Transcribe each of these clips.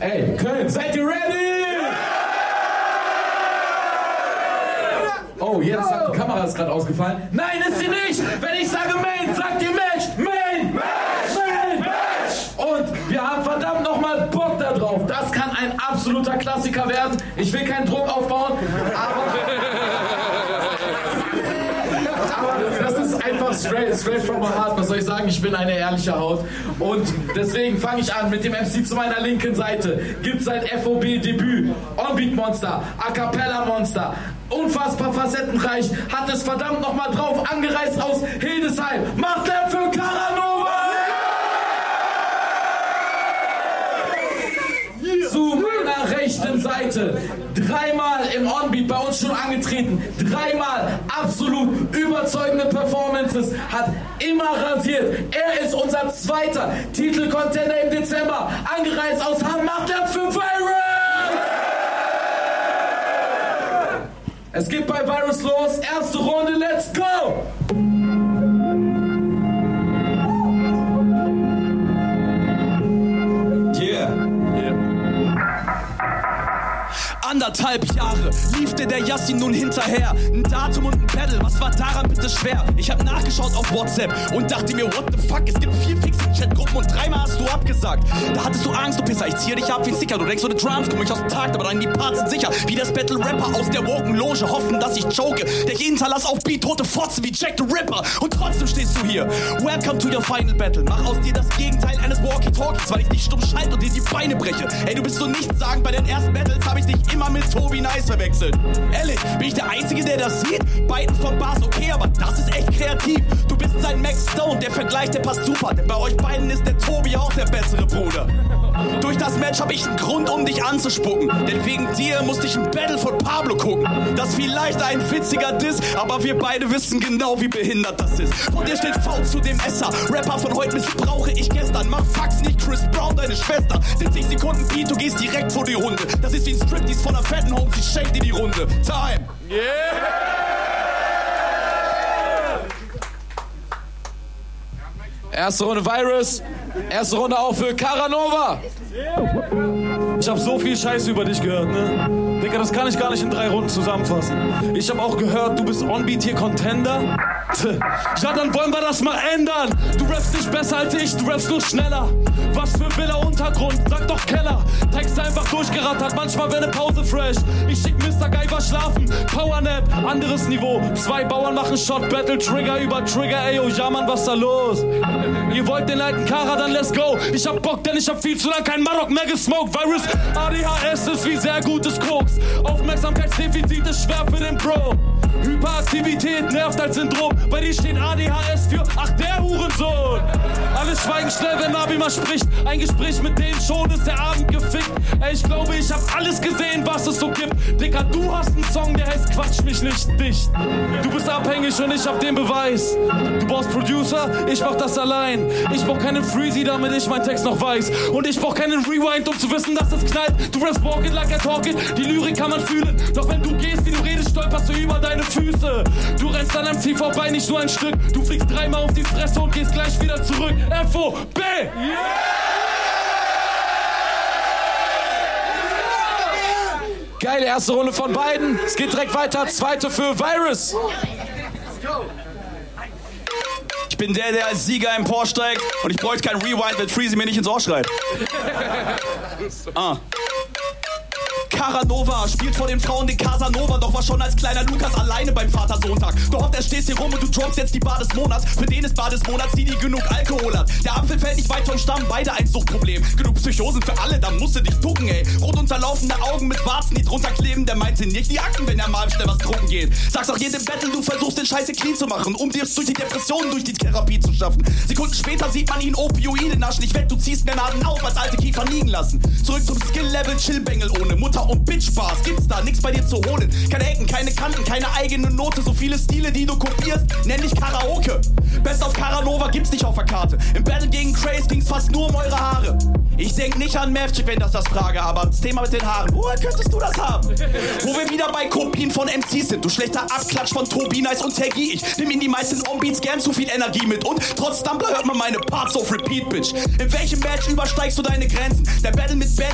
Ey, Köln, seid ihr ready? Oh, jetzt sagt die Kamera ist gerade ausgefallen. Nein, ist sie nicht! Wenn ich sage Main, sagt ihr Match! Main! Match! Match! Und wir haben verdammt nochmal Bock da drauf. Das kann ein absoluter Klassiker werden. Ich will keinen Druck aufbauen, aber einfach straight, straight from my heart. Was soll ich sagen? Ich bin eine ehrliche Haut. Und deswegen fange ich an mit dem MC zu meiner linken Seite. Gibt sein FOB-Debüt. Onbeat Monster, A Cappella Monster. Unfassbar facettenreich. Hat es verdammt nochmal drauf. Angereist aus Hildesheim. Macht er für Caranova! Zu meiner rechten Seite. Dreimal im Onbeat bei uns schon angetreten. Dreimal absolut überzeugende Performances. Hat immer rasiert. Er ist unser zweiter Titelcontender im Dezember. Angereist aus Hamm. Macht er für Virus! Es geht bei Virus los. Erste Runde. Let's go! Der Yassin nun hinterher. Datum und ein Pedal, was war daran bitte schwer? Ich hab nachgeschaut auf WhatsApp und dachte mir, what the fuck? Es gibt vier fixe Chatgruppen und dreimal hast du abgesagt. Da hattest du Angst, du Pisser, ich ziehe dich ab wie ein Sticker. Du denkst, so eine Drums komm ich aus dem Tag, aber dann die Parts sind sicher. Wie das Battle Rapper aus der Woken Loge hoffen, dass ich choke. Der ich hinterlass auf Beat tote Fotzen wie Jack the Ripper. Und trotzdem stehst du hier. Welcome to your final battle. Mach aus dir das Gegenteil eines Walkie-Talkies, weil ich dich stumm schalte und dir die Beine breche. Ey, du bist so nichts sagen. Bei den ersten Battles habe ich dich immer mit Tobi Nice verwechselt. Ehrlich, bin ich der Einzige, der das sieht? Beiden von Bars okay, aber das ist echt kreativ. Du bist sein Max Stone, der Vergleich, der passt super. Denn bei euch beiden ist der Tobi auch der bessere Bruder. Durch das Match habe ich einen Grund, um dich anzuspucken. Denn wegen dir musste ich ein Battle von Pablo gucken. Das ist vielleicht ein witziger Diss, aber wir beide wissen genau, wie behindert das ist. Von dir steht V zu dem Esser. Rapper von heute missbrauche ich gestern. Mach Fax nicht Chris Brown, deine Schwester. 70 Sekunden Beat, du gehst direkt vor die Runde. Das ist wie ein Striptease von einer fetten Home, sie shake dir die Runde. Time. Erste Runde Virus. Erste Runde auch für Caranova. Ich habe so viel Scheiße über dich gehört, ne? Digga, das kann ich gar nicht in drei Runden zusammenfassen. Ich habe auch gehört, du bist Onbeat hier Contender. Ja, dann wollen wir das mal ändern. Du rappst nicht besser als ich, du rappst nur schneller. Was für Villa Untergrund, sag doch Keller. Text einfach durchgerattert, manchmal wäre eine Pause fresh. Ich schick Mr. Geiger schlafen, Powernap, anderes Niveau. Zwei Bauern machen Shot Battle, Trigger über Trigger, ey, oh ja, Mann, was da los? Ihr wollt den alten Kara, dann let's go. Ich hab Bock, denn ich hab viel zu lang kein Marok mehr gesmoked. Virus ADHS ist wie sehr gutes Koks. Aufmerksamkeitsdefizit ist schwer für den Bro. Hyperaktivität nervt als Syndrom. Bei dir steht ADHS für Ach der Hurensohn. Alle schweigen schnell, wenn Nabi mal spricht. Ein Gespräch mit denen schon ist der Abend gefickt. Ey, ich glaube, ich hab alles gesehen, was es so gibt. Dicker, du hast einen Song, der heißt Quatsch mich nicht dicht. Du bist abhängig und ich hab den Beweis. Du brauchst Producer, ich mach das allein. Ich brauch keinen Freezy, damit ich meinen Text noch weiß. Und ich brauch keinen Rewind, um zu wissen, dass es knallt. Du rappst walking like I talk it. Die Lyrik kann man fühlen. Doch wenn du gehst, wie du redest, stolperst du über deine Füße. Du rennst an einem Ziel vorbei, nicht nur ein Stück. Du fliegst dreimal auf die Fresse und gehst gleich wieder zurück. FOB! Geile erste Runde von beiden. Es geht direkt weiter. Zweite für Virus. Ich bin der, der als Sieger im Porsche steigt und ich bräuchte kein Rewind, wenn Freezy mir nicht ins Ohr schreit. Ah. Caranova spielt vor den Frauen den Casanova, doch war schon als kleiner Lukas alleine beim Vatersonntag. Du hofft, er stehst hier rum und du droppst jetzt die Bar des Monats. Für den ist Bar des Monats, die nie genug Alkohol hat. Der Apfel fällt nicht weit vom Stamm, beide ein Suchtproblem. Genug Psychosen für alle, da musst du dich ducken, ey. Rot unterlaufende Augen mit Warzen, die drunter kleben, der meint sie nicht die Akten, wenn er mal schnell was trunken geht. Sag's auch jedem Battle, du versuchst den Scheiße clean zu machen, um dir durch die Depressionen, durch die Therapie zu schaffen. Sekunden später sieht man ihn Opioide naschen. Ich wett, du ziehst mehr Nadeln auf, als alte Kiefer liegen lassen. Zurück zum Skill-Level, Chillbengel ohne Mutter und Bitch-Spaß. Gibt's da nix bei dir zu holen. Keine Ecken, keine Kanten, keine eigene Note. So viele Stile, die du kopierst, nenn dich Karaoke. Best of Caranova gibt's nicht auf der Karte. Im Battle gegen Craze ging's fast nur um eure Haare. Ich denk nicht an Mavchick, wenn das das frage, aber das Thema mit den Haaren, woher könntest du das haben? Wo wir wieder bei Kopien von MCs sind. Du schlechter Abklatsch von Tobi Nice und Tergi. Ich nimm in die meisten On-Beats gern zu viel Energie mit. Und trotz Stumbler hört man meine Parts auf Repeat, Bitch. In welchem Match übersteigst du deine Grenzen? Der Battle mit hat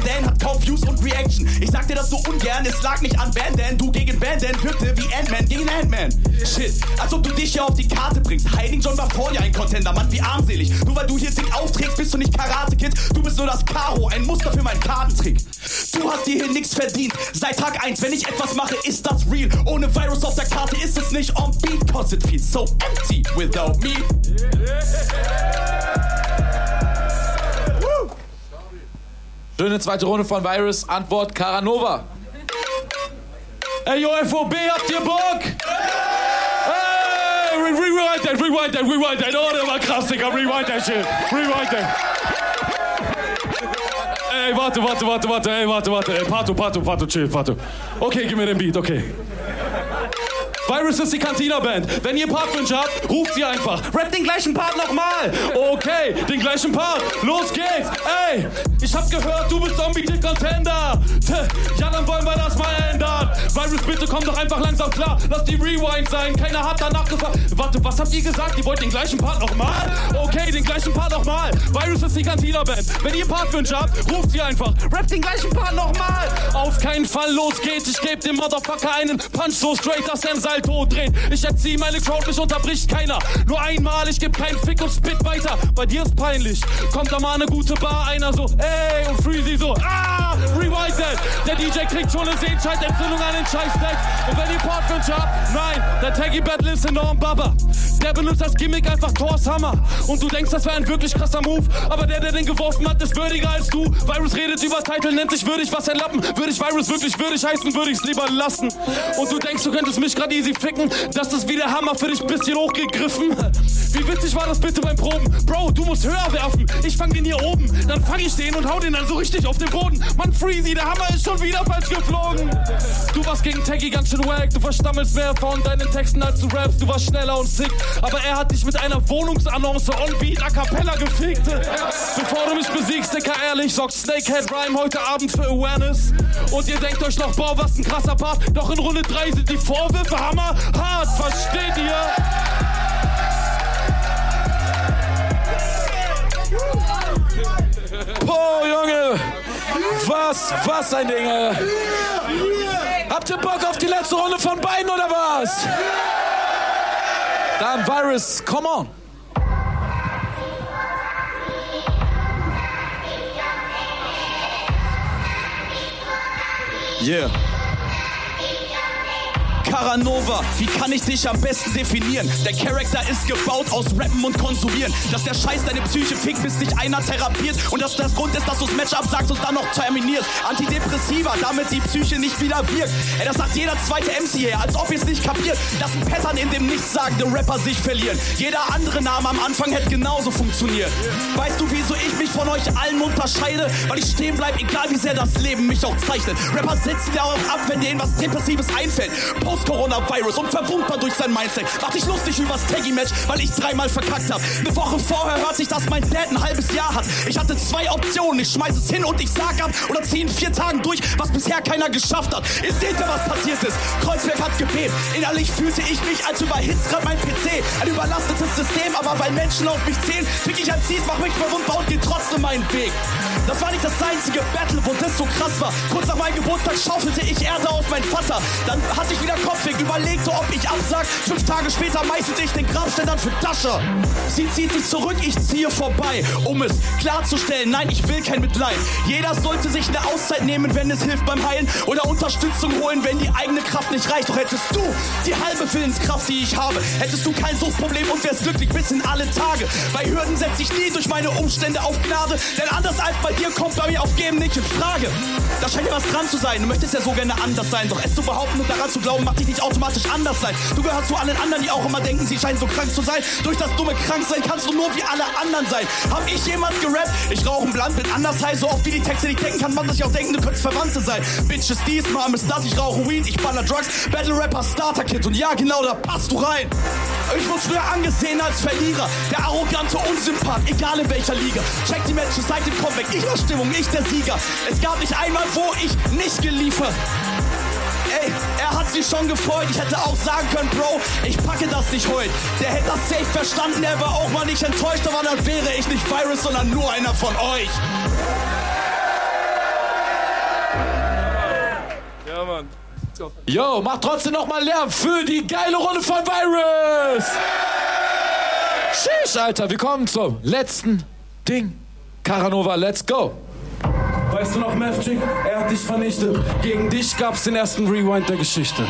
Views und Reaction. Ich sag dir das so ungern, es lag nicht an Bandan. Du gegen Bandan wirkte wie Ant-Man gegen Ant-Man. Shit, als ob du dich hier auf die Karte bringst. Hiding John war vor dir ein Contender, Mann, wie armselig. Nur weil du hier dick aufträgst, bist du nicht Karate-Kid. Du bist nur das Karo, ein Muster für meinen Kartentrick. Du hast dir hier nichts verdient. Seit Tag 1, wenn ich etwas mache, ist das real. Ohne Virus auf der Karte ist es nicht on beat, cause it feels so empty without me. Schöne zweite Runde von Virus. Antwort Caranova. Ey, yo, FOB, habt ihr Bock? Ey, re rewind that, rewind that, rewind that. Oh, der war krass, Digga. Rewind that shit. Rewind that. Ey, warte, warte, warte, warte, ey, warte, warte. Ey, Pato, Pato, Pato, chill, Pato. Okay, gib mir den Beat, okay. Virus ist die Cantina-Band. Wenn ihr Partwünsche habt, ruft sie einfach. Rap den gleichen Part nochmal. Okay, den gleichen Part. Los geht's. Ey, ich hab gehört, du bist Zombie-Contender. Ja, dann wollen wir das mal ändern. Virus, bitte komm doch einfach langsam klar. Lass die Rewind sein. Keiner hat danach gefragt. Warte, was habt ihr gesagt? Ihr wollt den gleichen Part nochmal? Okay, den gleichen Part nochmal. Virus ist die Cantina-Band. Wenn ihr Partwünsche habt, ruft sie einfach. Rap den gleichen Part nochmal. Auf keinen Fall, los geht's. Ich geb dem Motherfucker einen Punch so straight, dass er im Salto dreht. Ich erzieh meine Crowd, mich unterbricht keiner. Nur einmal, ich geb keinen Fick und spit weiter. Bei dir ist peinlich. Kommt da mal eine gute Bar, einer so, ey, und Freezy so, ah, rewind that. Der DJ kriegt schon eine Sehenscheidentzündung an den Scheißdeck. Und wenn ihr Portwünsche habt, nein, der Taggy Battle ist enorm Baba. Der benutzt als Gimmick einfach Thors Hammer. Und du denkst, das wäre ein wirklich krasser Move. Aber der, der den geworfen hat, ist würdiger als du. Virus redet über Titel, nennt sich würdig, was ein Lappen. Würde ich Virus wirklich würdig heißen, würde ich's lieber lassen. Und du denkst, du könntest mich grad easy ficken. Das ist wie der Hammer für dich bisschen hochgegriffen. Wie witzig war das bitte beim Proben? Bro, du musst höher werfen. Ich fang den hier oben. Dann fang ich den und hau den dann so richtig auf den Boden. Mann, Freezy, der Hammer ist schon wieder falsch geflogen. Du warst gegen Taggy ganz schön wack. Du verstammelst mehr von deinen Texten als du rappst. Du warst schneller und sick. Aber er hat dich mit einer Wohnungsannonce on beat a cappella gefickt. Bevor du mich besiegst, Dicker, ehrlich, sorgt Snakehead Rhyme heute Abend für Awareness. Und ihr denkt euch noch, boah, was ein krasser Part. Doch in Runde 3 sind die Vorwürfe hammerhart. Versteht ihr? Boah, Junge! Was, was ein Ding. Habt ihr Bock auf die letzte Runde von beiden oder was? Dann Virus, come on. Yeah. Caranova, wie kann ich dich am besten definieren? Der Charakter ist gebaut aus Rappen und Konsumieren. Dass der Scheiß deine Psyche fickt, bis dich einer therapiert. Und dass das Grund ist, dass du's Match absagst und dann noch terminierst. Antidepressiva, damit die Psyche nicht wieder wirkt. Ey, das sagt jeder zweite MC hier, als ob ihr's nicht kapiert. Dass ein Pattern in dem nichtssagende Rapper sich verlieren. Jeder andere Name am Anfang hätte genauso funktioniert. Weißt du, wieso ich mich von euch allen unterscheide? Weil ich stehen bleib, egal wie sehr das Leben mich auch zeichnet. Rapper sitzen darauf ab, wenn denen was Depressives einfällt. Post-Corona-Virus und verwundbar durch sein Mindset. Mach dich lustig übers Taggy-Match, weil ich dreimal verkackt hab. Eine Woche vorher hört sich, dass mein Dad ein halbes Jahr hat. Ich hatte zwei Optionen, ich schmeiß es hin und ich sag ab oder zieh in vier Tagen durch, was bisher keiner geschafft hat. Ihr seht ja, was passiert ist. Kreuzberg hat gebebt. Innerlich fühlte ich mich, als überhitzt grad mein PC. Ein überlastetes System, aber weil Menschen auf mich zählen, fick ich ein Ziel, mach mich verwundbar und geh trotzdem meinen Weg. Das war nicht das einzige Battle, wo das so krass war. Kurz nach meinem Geburtstag schaufelte ich Erde auf meinen Vater. Dann hatte ich wieder Kopfweg, überlegte, ob ich absag. Fünf Tage später meißelte ich den Grabständern für Tasche. Sie zieht sich zurück, ich ziehe vorbei. Um es klarzustellen, nein, ich will kein Mitleid. Jeder sollte sich eine Auszeit nehmen, wenn es hilft beim Heilen. Oder Unterstützung holen, wenn die eigene Kraft nicht reicht. Doch hättest du die halbe Willenskraft, die ich habe, hättest du kein Suchtproblem und wärst glücklich bis in alle Tage. Bei Hürden setze ich nie durch meine Umstände auf Gnade. Denn anders als bei dir kommt bei mir auf Geben nicht in Frage. Da scheint ja was dran zu sein. Du möchtest ja so gerne anders sein. Doch es zu behaupten und daran zu glauben, macht dich nicht automatisch anders sein. Du gehörst zu allen anderen, die auch immer denken, sie scheinen so krank zu sein. Durch das dumme Kranksein kannst du nur wie alle anderen sein. Hab ich jemals gerappt? Ich rauche ein Blunt, bin anders high, so oft wie die Texte nicht denken kann, man sich auch denken, du könntest Verwandte sein. Bitches dies, Mom ist das, ich rauche Weed, ich baller Drugs, Battle Rapper, Starter Kid und ja genau, da passt du rein. Ich wurde früher angesehen als Verlierer, der arrogante Unsympath, egal in welcher Liga. Check die Matches seit dem Comeback, ich war Stimmung, ich der Sieger. Es gab nicht einmal, wo ich nicht geliefert. Ey, er hat sich schon gefreut. Ich hätte auch sagen können, Bro, ich packe das nicht heute. Der hätte das safe verstanden, er war auch mal nicht enttäuscht, aber dann wäre ich nicht Virus, sondern nur einer von euch. Yo, mach trotzdem nochmal Lärm für die geile Runde von Virus! Sheesh, Alter, wir kommen zum letzten Ding. Caranova, let's go! Weißt du noch, Mavchick? Er hat dich vernichtet. Gegen dich gab's den ersten Rewind der Geschichte.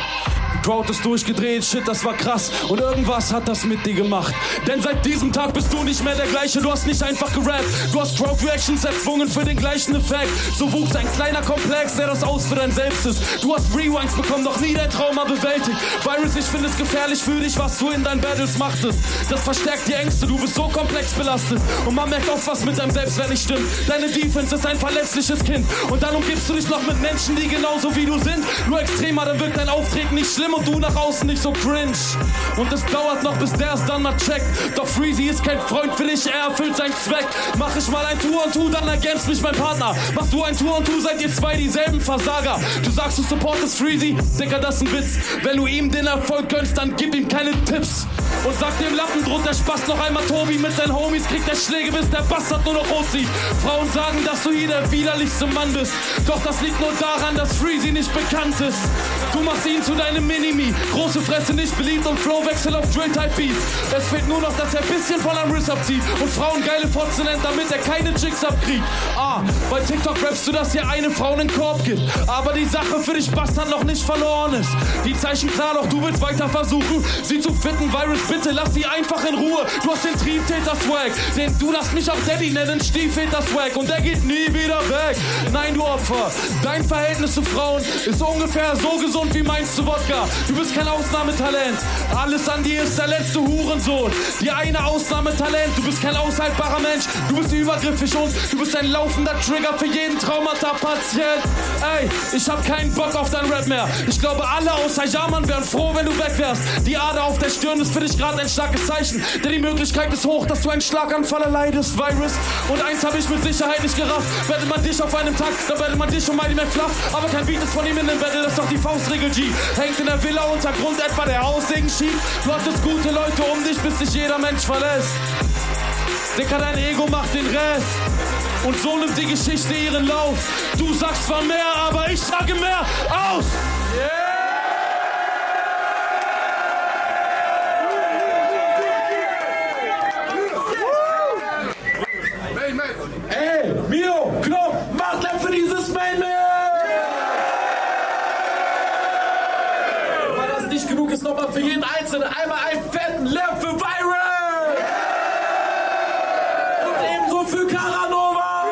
Crowd ist durchgedreht, shit, das war krass. Und irgendwas hat das mit dir gemacht. Denn seit diesem Tag bist du nicht mehr der gleiche. Du hast nicht einfach gerappt. Du hast Crowd Reactions erzwungen für den gleichen Effekt. So wuchs ein kleiner Komplex, der das aus für dein Selbst ist. Du hast Rewinds bekommen, doch nie dein Trauma bewältigt. Virus, ich finde es gefährlich für dich, was du in deinen Battles machtest. Das verstärkt die Ängste, du bist so komplex belastet. Und man merkt oft, was mit deinem Selbstwert nicht stimmt. Deine Defense ist ein verletzliches Kind. Und dann umgibst du dich noch mit Menschen, die genauso wie du sind. Nur extremer, dann wirkt dein Auftreten nicht schlimm und du nach außen nicht so cringe. Und es dauert noch, bis der es dann mal checkt. Doch Freezy ist kein Freund für dich, er erfüllt seinen Zweck. Mach ich mal ein Tour und Tu, dann ergänzt mich mein Partner. Mach du ein Tour und Tu, seid ihr zwei dieselben Versager. Du sagst, du supportest Freezy, Dicker, das ist ein Witz. Wenn du ihm den Erfolg gönnst, dann gib ihm keine Tipps. Und sag dem Lappen, droht der Spaß noch einmal Tobi mit seinen Homies, kriegt der Schläge, bis der Bastard nur noch rot sieht. Frauen sagen, dass du hier der widerlichste Mann bist. Doch das liegt nur daran, dass Freezy nicht bekannt ist. Du machst ihn zu deinem Minimi. Große Fresse nicht beliebt und Flowwechsel auf Drill-Type Beats. Es fehlt nur noch, dass er ein bisschen von am Riss abzieht und Frauen geile Fotze nennt, damit er keine Chicks abkriegt. Ah, bei TikTok rappst du, dass dir eine Frau einen Korb gibt. Aber die Sache für dich Bastard noch nicht verloren ist. Die Zeichen klar, doch du willst weiter versuchen, sie zu fitten. Virus, bitte lass sie einfach in Ruhe. Du hast den Triebtäter-Swag, den du darfst mich auch Daddy nennen, Stiefväter-Swag und der geht nie wieder weg. Nein, du Opfer, dein Verhältnis zu Frauen ist ungefähr so gesund wie meins zu Wodka. Du bist kein Ausnahmetalent. Alles an dir ist der letzte Hurensohn. Die eine Ausnahmetalent. Du bist kein aushaltbarer Mensch. Du bist übergriffig und du bist ein laufender Trigger für jeden Traumata-Patient. Ey, ich hab keinen Bock auf dein Rap mehr. Ich glaube, alle außer Jaman wären froh, wenn du weg wärst. Die Ader auf der Stirn ist für dich gerade ein starkes Zeichen. Denn die Möglichkeit ist hoch, dass du einen Schlaganfall erleidest, Virus. Und eins habe ich mit Sicherheit nicht gerafft. Wettet man dich auf einem Tag, dann wettet man dich um Mighty Mac flach. Aber kein Beat ist von ihm in dem Battle, das ist doch die Faustregel G. Hängt in der Villa Untergrund etwa der Haussegen schief. Du hattest gute Leute um dich, bis dich jeder Mensch verlässt. Dicker, dein Ego macht den Rest. Und so nimmt die Geschichte ihren Lauf. Du sagst zwar mehr, aber ich sage mehr aus. Ey, Mio, Knopf, mach Lärm für dieses Main Weil das nicht genug ist, nochmal für jeden Einzelnen einmal einen fetten Lärm für Virus! Und ebenso für Caranova!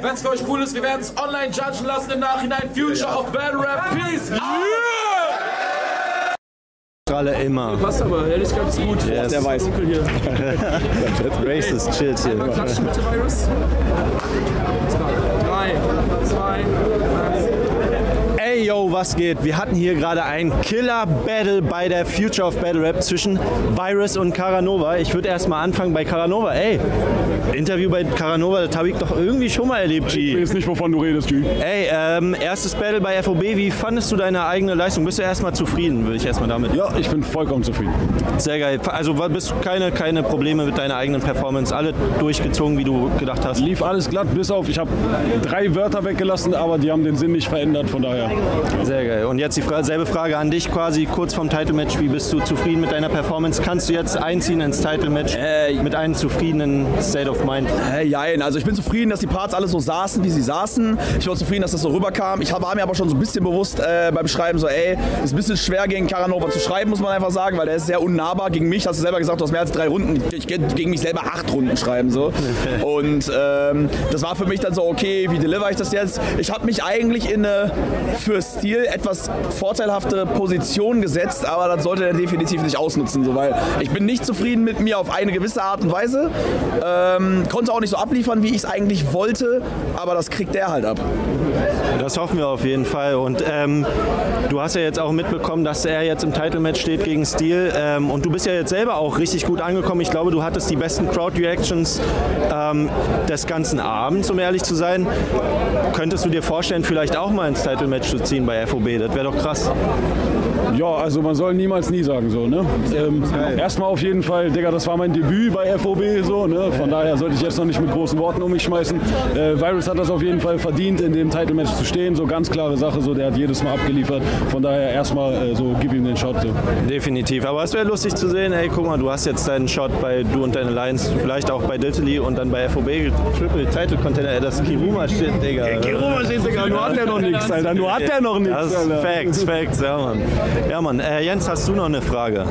Wenn es für euch cool ist, wir werden es online judgen lassen im Nachhinein. Future of Battle Rap. Peace! Strahle immer. Passt aber, ehrlich ganz gut. Yes. Der weiß. Dunkel hier. Racist, chillt hier. Einmal klatschen bitte, Virus. Drei, zwei, was geht? Wir hatten hier gerade ein Killer-Battle bei der Future of Battle Rap zwischen Virus und Caranova. Ich würde erstmal anfangen bei Caranova. Ey, Interview bei Caranova, das habe ich doch irgendwie schon mal erlebt, Ich G. weiß nicht, wovon du redest, G. Ey, ähm, erstes Battle bei FOB. Wie fandest du deine eigene Leistung? Bist du erstmal zufrieden, würde ich erstmal damit. Ja, ich bin vollkommen zufrieden. Sehr geil. Also bist du keine, keine Probleme mit deiner eigenen Performance? Alle durchgezogen, wie du gedacht hast? Lief alles glatt, bis auf, ich habe drei Wörter weggelassen, aber die haben den Sinn nicht verändert, von daher. Sehr geil. Und jetzt die Fra selbe Frage an dich quasi kurz vom Title-Match. Wie bist du zufrieden mit deiner Performance? Kannst du jetzt einziehen ins Title-Match mit einem zufriedenen State of Mind? Hey, jein. Also ich bin zufrieden, dass die Parts alle so saßen, wie sie saßen. Ich war zufrieden, dass das so rüberkam. Ich war mir aber schon so ein bisschen bewusst äh, beim Schreiben so, ey, ist ein bisschen schwer gegen Caranova zu schreiben, muss man einfach sagen, weil der ist sehr unnahbar gegen mich. Hast du selber gesagt, du hast mehr als drei Runden. Ich kann gegen mich selber acht Runden schreiben so. Und ähm, das war für mich dann so, okay, wie deliver ich das jetzt? Ich habe mich eigentlich in eine für Stil etwas vorteilhafte Position gesetzt, aber das sollte er definitiv nicht ausnutzen, so, weil ich bin nicht zufrieden mit mir auf eine gewisse Art und Weise. Ähm, konnte auch nicht so abliefern, wie ich es eigentlich wollte, aber das kriegt der halt ab. Das hoffen wir auf jeden Fall. Und ähm, du hast ja jetzt auch mitbekommen, dass er jetzt im Title-Match steht gegen Steel. Ähm, und du bist ja jetzt selber auch richtig gut angekommen. Ich glaube, du hattest die besten Crowd-Reactions ähm, des ganzen Abends, um ehrlich zu sein. Könntest du dir vorstellen, vielleicht auch mal ins Title-Match zu ziehen bei FOB? Das wäre doch krass. Ja, also man soll niemals nie sagen so, ne? Ähm, erstmal auf jeden Fall, Digga, das war mein Debüt bei FOB so, ne? Von daher sollte ich jetzt noch nicht mit großen Worten um mich schmeißen. Äh, Virus hat das auf jeden Fall verdient, in dem Title-Match zu stehen. So ganz klare Sache, so der hat jedes Mal abgeliefert. Von daher erstmal äh, so, gib ihm den Shot. So. Definitiv. Aber es wäre lustig zu sehen, ey, guck mal, du hast jetzt deinen Shot bei Du und deine Lions, vielleicht auch bei Diltily und dann bei FOB Triple Title Container. Ey, das Kiruma steht, Digga. Kiruma steht, Digga, nur hat der noch nichts, Alter. Nur hat der noch nichts, Das ist Alter. Facts, Facts, ja Mann. Ja Mann, äh, Jens, hast du noch eine Frage?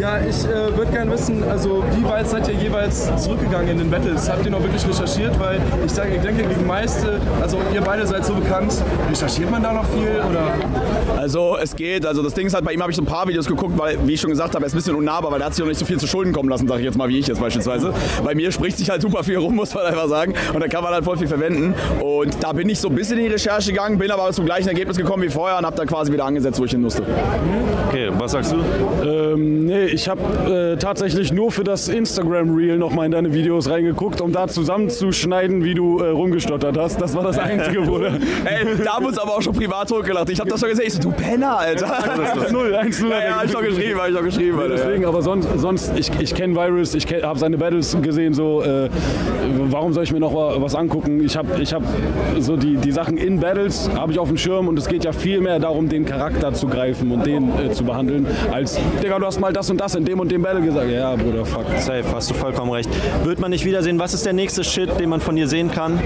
Ja, ich äh, würde gerne wissen, also wie weit seid ihr jeweils zurückgegangen in den Battles? Habt ihr noch wirklich recherchiert? Weil ich denke, ich denke gegen meiste, also ihr beide seid so bekannt, recherchiert man da noch viel oder? Also es geht, also das Ding ist halt, bei ihm habe ich so ein paar Videos geguckt, weil, wie ich schon gesagt habe, er ist ein bisschen unnahbar, weil er hat sich noch nicht so viel zu Schulden kommen lassen, sage ich jetzt mal, wie ich jetzt beispielsweise. Bei mir spricht sich halt super viel rum, muss man einfach sagen. Und da kann man halt voll viel verwenden. Und da bin ich so ein bisschen in die Recherche gegangen, bin aber zum gleichen Ergebnis gekommen wie vorher und habe dann quasi wieder angesetzt, wo ich hin musste. Okay, was sagst du? Ähm, nee, ich habe äh, tatsächlich nur für das Instagram-Reel nochmal in deine Videos reingeguckt, um da zusammenzuschneiden, wie du äh, rumgestottert hast. Das war das Einzige, Bruder. Ey, da haben wir uns aber auch schon privat hochgelacht. Ich habe das schon gesehen. Ich so, du Penner, Alter. 1-0, 1-0. Ja, ja, hab ich doch geschrieben, hab ich doch geschrieben, Alter. Deswegen, aber sonst, sonst ich, ich kenne Virus, ich habe seine Battles gesehen, so, äh, warum soll ich mir noch wa- was angucken? Ich habe ich hab so die, die Sachen in Battles, habe ich auf dem Schirm und es geht ja viel mehr darum, den Charakter zu greifen und den äh, zu behandeln, als, Digga, du hast mal das und das in dem und dem Battle gesagt. Ja, Bruder, fuck. Safe, hast du vollkommen recht. Wird man nicht wiedersehen? Was ist der nächste Shit, den man von dir sehen kann?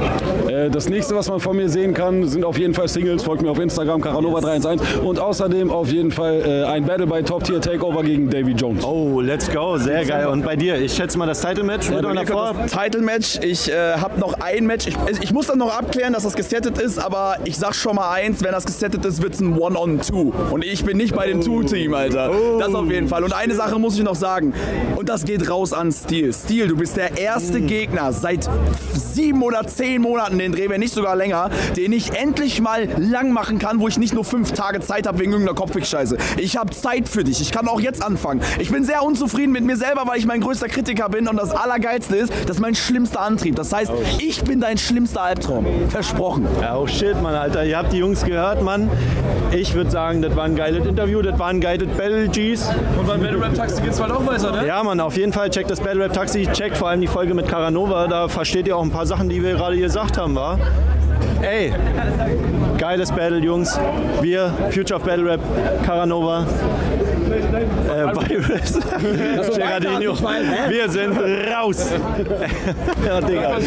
Äh, das nächste, was man von mir sehen kann, sind auf jeden Fall Singles. Folgt mir auf Instagram, Caranova311 und außerdem auf jeden Fall äh, ein Battle bei Top Tier Takeover gegen Davy Jones. Oh, let's go, sehr geil. Und bei dir, ich schätze mal das Title-Match wird Bei man mir davor. kommt das Title-Match. Ich äh, habe noch ein Match. Ich, ich muss dann noch abklären, dass das gesettet ist, aber ich sag schon mal eins, wenn das gesettet ist, wird es ein One-on-Two. Und ich bin nicht bei dem Two-Team, Alter. Das auf jeden Fall. Und eine Sache muss ich noch sagen. Und das geht raus an Steel. Steel, du bist der erste Gegner seit sieben oder zehn Monaten, den Dreh, wenn nicht sogar länger, den ich endlich mal lang machen kann, wo ich nicht nur fünf Tage Zeit habe wegen irgendeiner Kopfwegscheiße. Ich habe Zeit für dich. Ich kann auch jetzt anfangen. Ich bin sehr unzufrieden mit mir selber, weil ich mein größter Kritiker bin. Und das Allergeilste ist, das ist mein schlimmster Antrieb. Das heißt, ich bin dein schlimmster Albtraum. Versprochen. Ja, oh shit, Mann, Alter. Ihr habt die Jungs gehört, Mann. Ich würde sagen, das war ein geiles Interview, das war ein geiles Battle, Gs. Und beim Battle Rap Taxi geht's bald auch weiter, ne? Ja, Mann, auf jeden Fall checkt das Battle Rap Taxi, checkt vor allem die Folge mit Caranova. Da versteht ihr auch ein paar Sachen, die wir gerade gesagt haben, wa? Ey, geiles Battle, Jungs. Wir, Future of Battle Rap, Caranova, äh, Virus, Gerardino. Wir sind raus. ja, Digga.